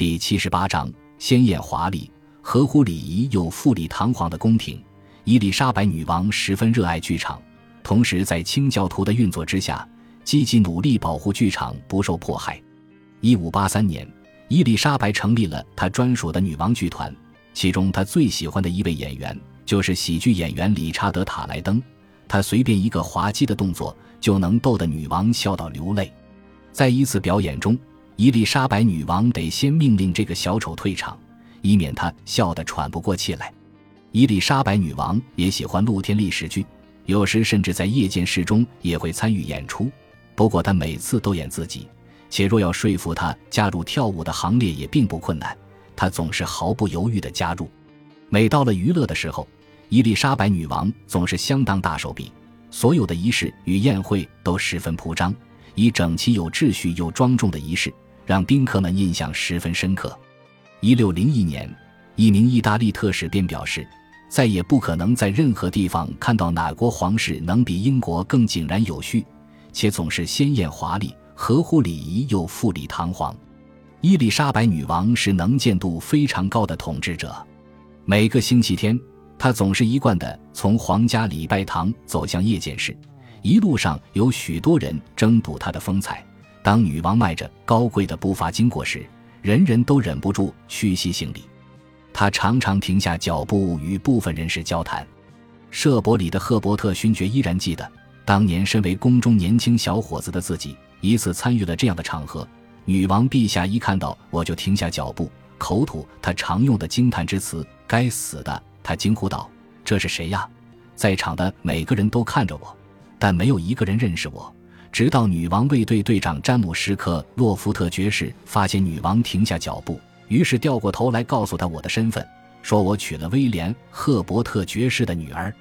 第七十八章：鲜艳华丽、合乎礼仪又富丽堂皇的宫廷。伊丽莎白女王十分热爱剧场，同时在清教徒的运作之下，积极努力保护剧场不受迫害。一五八三年，伊丽莎白成立了她专属的女王剧团，其中她最喜欢的一位演员就是喜剧演员理查德·塔莱登。他随便一个滑稽的动作，就能逗得女王笑到流泪。在一次表演中，伊丽莎白女王得先命令这个小丑退场，以免他笑得喘不过气来。伊丽莎白女王也喜欢露天历史剧，有时甚至在夜间室中也会参与演出。不过她每次都演自己，且若要说服她加入跳舞的行列也并不困难，她总是毫不犹豫地加入。每到了娱乐的时候，伊丽莎白女王总是相当大手笔，所有的仪式与宴会都十分铺张，以整齐、有秩序又庄重的仪式，让宾客们印象十分深刻。一六零一年，一名意大利特使便表示，再也不可能在任何地方看到哪国皇室能比英国更井然有序，且总是鲜艳华丽、合乎礼仪又富丽堂皇。伊丽莎白女王是能见度非常高的统治者，每个星期天。她总是一贯的从皇家礼拜堂走向夜间室，一路上有许多人争睹她的风采。当女王迈着高贵的步伐经过时，人人都忍不住屈膝行礼。她常常停下脚步与部分人士交谈。舍伯里的赫伯特勋爵依然记得，当年身为宫中年轻小伙子的自己，一次参与了这样的场合。女王陛下一看到我就停下脚步，口吐他常用的惊叹之词：“该死的！”他惊呼道：“这是谁呀？”在场的每个人都看着我，但没有一个人认识我。直到女王卫队队长詹姆斯·克洛夫特爵士发现女王停下脚步，于是掉过头来告诉他我的身份，说我娶了威廉·赫伯特爵士的女儿。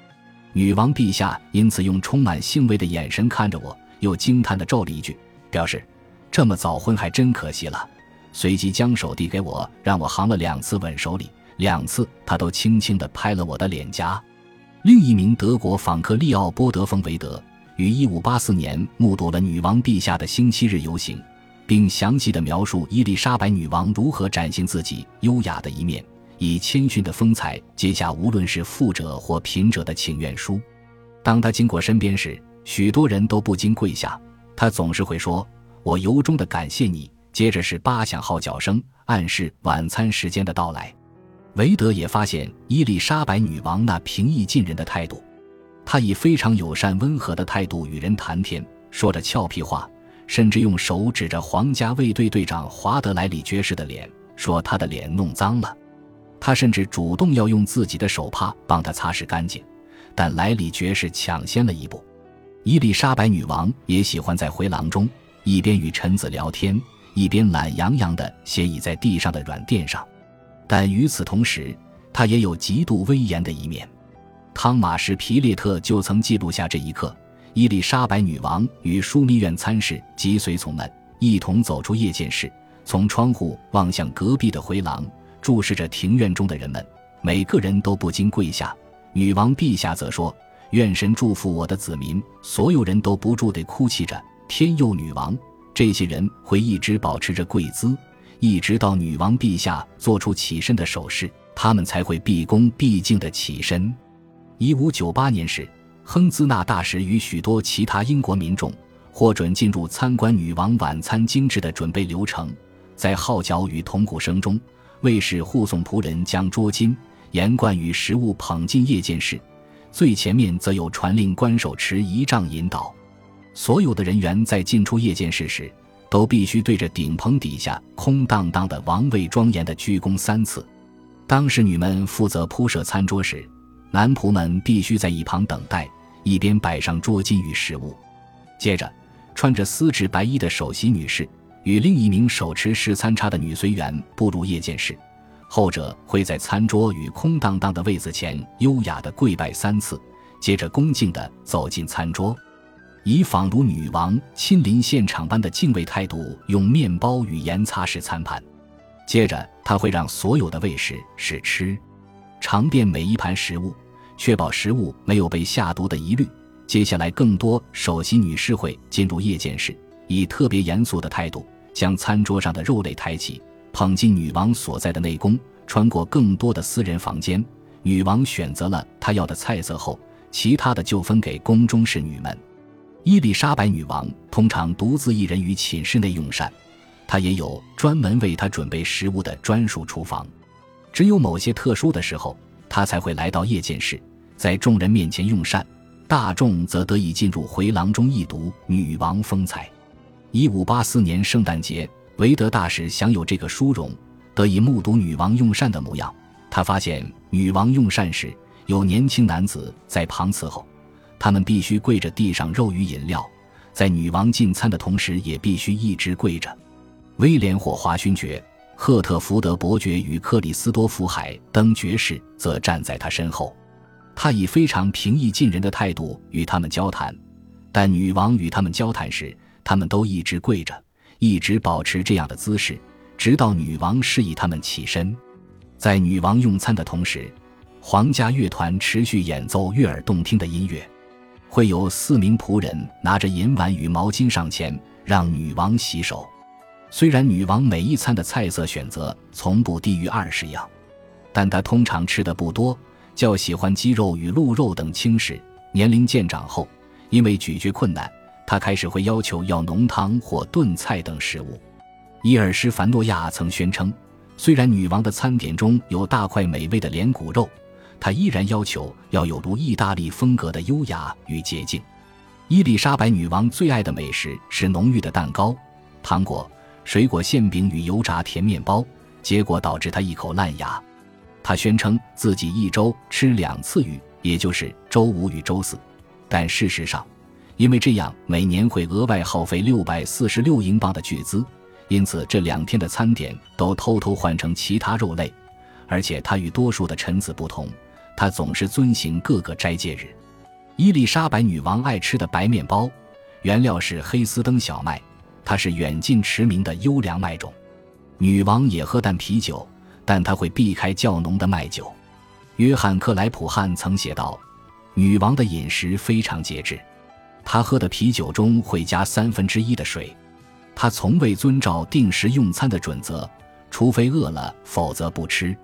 女王陛下因此用充满欣慰的眼神看着我，又惊叹地咒了一句，表示这么早婚还真可惜了。随即将手递给我，让我行了两次吻手礼。两次，他都轻轻地拍了我的脸颊。另一名德国访客利奥波德·冯维德于1584年目睹了女王陛下的星期日游行，并详细地描述伊丽莎白女王如何展现自己优雅的一面，以谦逊的风采接下无论是富者或贫者的请愿书。当他经过身边时，许多人都不禁跪下。他总是会说：“我由衷地感谢你。”接着是八响号角声，暗示晚餐时间的到来。韦德也发现伊丽莎白女王那平易近人的态度，他以非常友善温和的态度与人谈天，说着俏皮话，甚至用手指着皇家卫队队长华德莱里爵士的脸，说他的脸弄脏了。他甚至主动要用自己的手帕帮他擦拭干净，但莱里爵士抢先了一步。伊丽莎白女王也喜欢在回廊中一边与臣子聊天，一边懒洋洋地斜倚在地上的软垫上。但与此同时，他也有极度威严的一面。汤马士·皮列特就曾记录下这一刻：伊丽莎白女王与枢密院参事及随从们一同走出夜间室，从窗户望向隔壁的回廊，注视着庭院中的人们。每个人都不禁跪下。女王陛下则说：“愿神祝福我的子民。”所有人都不住地哭泣着：“天佑女王！”这些人会一直保持着跪姿。一直到女王陛下做出起身的手势，他们才会毕恭毕敬地起身。一五九八年时，亨兹纳大使与许多其他英国民众获准进入参观女王晚餐精致的准备流程。在号角与铜鼓声中，卫士护送仆人将桌巾、盐罐与食物捧进夜间室。最前面则有传令官手持仪仗引导。所有的人员在进出夜间室时。都必须对着顶棚底下空荡荡的王位庄严的鞠躬三次。当侍女们负责铺设餐桌时，男仆们必须在一旁等待，一边摆上桌巾与食物。接着，穿着丝质白衣的首席女士与另一名手持试餐叉的女随员步入夜间室，后者会在餐桌与空荡荡的位子前优雅地跪拜三次，接着恭敬地走进餐桌。以仿如女王亲临现场般的敬畏态度，用面包与盐擦拭餐盘。接着，他会让所有的卫士试吃，尝遍每一盘食物，确保食物没有被下毒的疑虑。接下来，更多首席女士会进入夜间室，以特别严肃的态度将餐桌上的肉类抬起，捧进女王所在的内宫，穿过更多的私人房间。女王选择了她要的菜色后，其他的就分给宫中侍女们。伊丽莎白女王通常独自一人于寝室内用膳，她也有专门为她准备食物的专属厨房。只有某些特殊的时候，他才会来到夜见室，在众人面前用膳，大众则得以进入回廊中一睹女王风采。一五八四年圣诞节，维德大使享有这个殊荣，得以目睹女王用膳的模样。他发现女王用膳时，有年轻男子在旁伺候，他们必须跪着递上肉与饮料，在女王进餐的同时，也必须一直跪着。威廉·霍华勋爵、赫特福德伯爵与克里斯多福·海登爵士则站在他身后，他以非常平易近人的态度与他们交谈，但女王与他们交谈时，他们都一直跪着，一直保持这样的姿势，直到女王示意他们起身。在女王用餐的同时，皇家乐团持续演奏悦耳动听的音乐，会有四名仆人拿着银碗与毛巾上前让女王洗手。虽然女王每一餐的菜色选择从不低于二十样，但她通常吃的不多，较喜欢鸡肉与鹿肉等轻食。年龄渐长后，因为咀嚼困难，她开始会要求要浓汤或炖菜等食物。伊尔施凡诺亚曾宣称。虽然女王的餐点中有大块美味的连骨肉，她依然要求要有如意大利风格的优雅与洁净。伊丽莎白女王最爱的美食是浓郁的蛋糕、糖果、水果馅饼与油炸甜面包，结果导致她一口烂牙。她宣称自己一周吃两次鱼，也就是周五与周四，但事实上，因为这样每年会额外耗费六百四十六英镑的巨资。因此，这两天的餐点都偷偷换成其他肉类，而且他与多数的臣子不同，他总是遵行各个斋戒日。伊丽莎白女王爱吃的白面包，原料是黑斯登小麦，它是远近驰名的优良麦种。女王也喝淡啤酒，但她会避开较浓的麦酒。约翰·克莱普汉曾写道：“女王的饮食非常节制，她喝的啤酒中会加三分之一的水。”他从未遵照定时用餐的准则，除非饿了，否则不吃。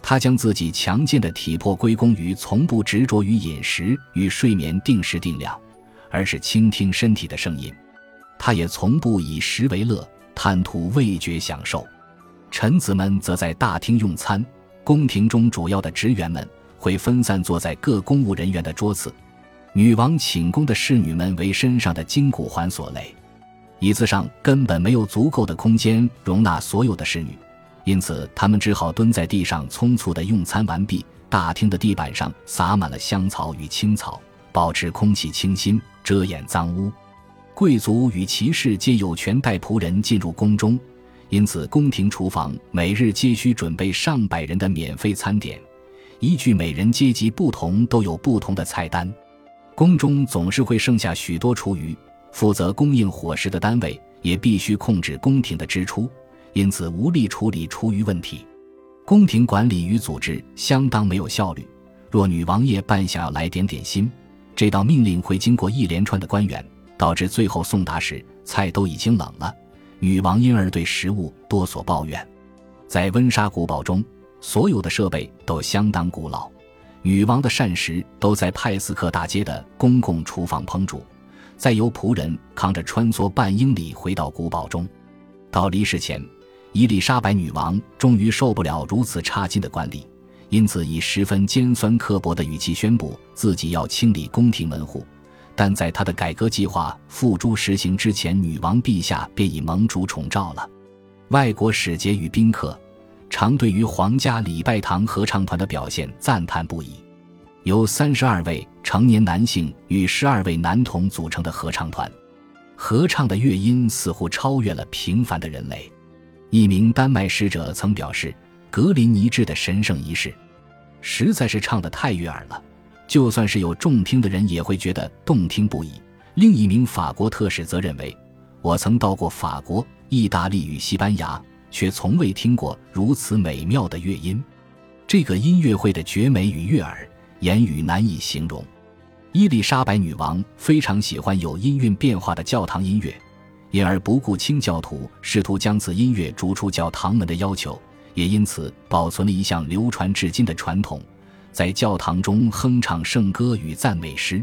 他将自己强健的体魄归功于从不执着于饮食与睡眠定时定量，而是倾听身体的声音。他也从不以食为乐，贪图味觉享受。臣子们则在大厅用餐，宫廷中主要的职员们会分散坐在各公务人员的桌子。女王寝宫的侍女们为身上的金骨环所累。椅子上根本没有足够的空间容纳所有的侍女，因此他们只好蹲在地上匆促的用餐完毕。大厅的地板上洒满了香草与青草，保持空气清新，遮掩脏污。贵族与骑士皆有权带仆人进入宫中，因此宫廷厨房每日皆需准备上百人的免费餐点，依据每人阶级不同都有不同的菜单。宫中总是会剩下许多厨余。负责供应伙食的单位也必须控制宫廷的支出，因此无力处理厨余问题。宫廷管理与组织相当没有效率。若女王爷半想要来点点心，这道命令会经过一连串的官员，导致最后送达时菜都已经冷了。女王因而对食物多所抱怨。在温莎古堡中，所有的设备都相当古老。女王的膳食都在派斯克大街的公共厨房烹煮。再由仆人扛着穿梭半英里回到古堡中。到离世前，伊丽莎白女王终于受不了如此差劲的管理，因此以十分尖酸刻薄的语气宣布自己要清理宫廷门户。但在他的改革计划付诸实行之前，女王陛下便已蒙主宠召了。外国使节与宾客常对于皇家礼拜堂合唱团的表现赞叹不已。由三十二位成年男性与十二位男童组成的合唱团，合唱的乐音似乎超越了平凡的人类。一名丹麦使者曾表示：“格林尼治的神圣仪式，实在是唱得太悦耳了，就算是有重听的人也会觉得动听不已。”另一名法国特使则认为：“我曾到过法国、意大利与西班牙，却从未听过如此美妙的乐音。这个音乐会的绝美与悦耳。”言语难以形容。伊丽莎白女王非常喜欢有音韵变化的教堂音乐，因而不顾清教徒试图将此音乐逐出教堂门的要求，也因此保存了一项流传至今的传统，在教堂中哼唱圣歌与赞美诗。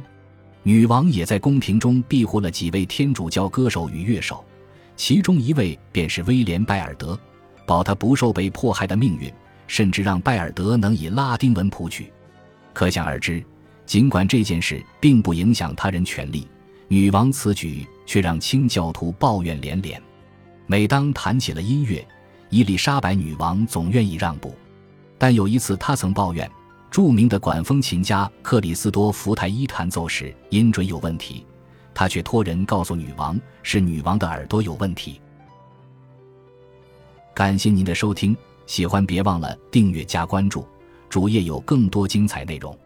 女王也在宫廷中庇护了几位天主教歌手与乐手，其中一位便是威廉·拜尔德，保他不受被迫害的命运，甚至让拜尔德能以拉丁文谱曲。可想而知，尽管这件事并不影响他人权利，女王此举却让清教徒抱怨连连。每当谈起了音乐，伊丽莎白女王总愿意让步，但有一次她曾抱怨。著名的管风琴家克里斯多福泰伊弹奏时音准有问题，他却托人告诉女王是女王的耳朵有问题。感谢您的收听，喜欢别忘了订阅加关注，主页有更多精彩内容。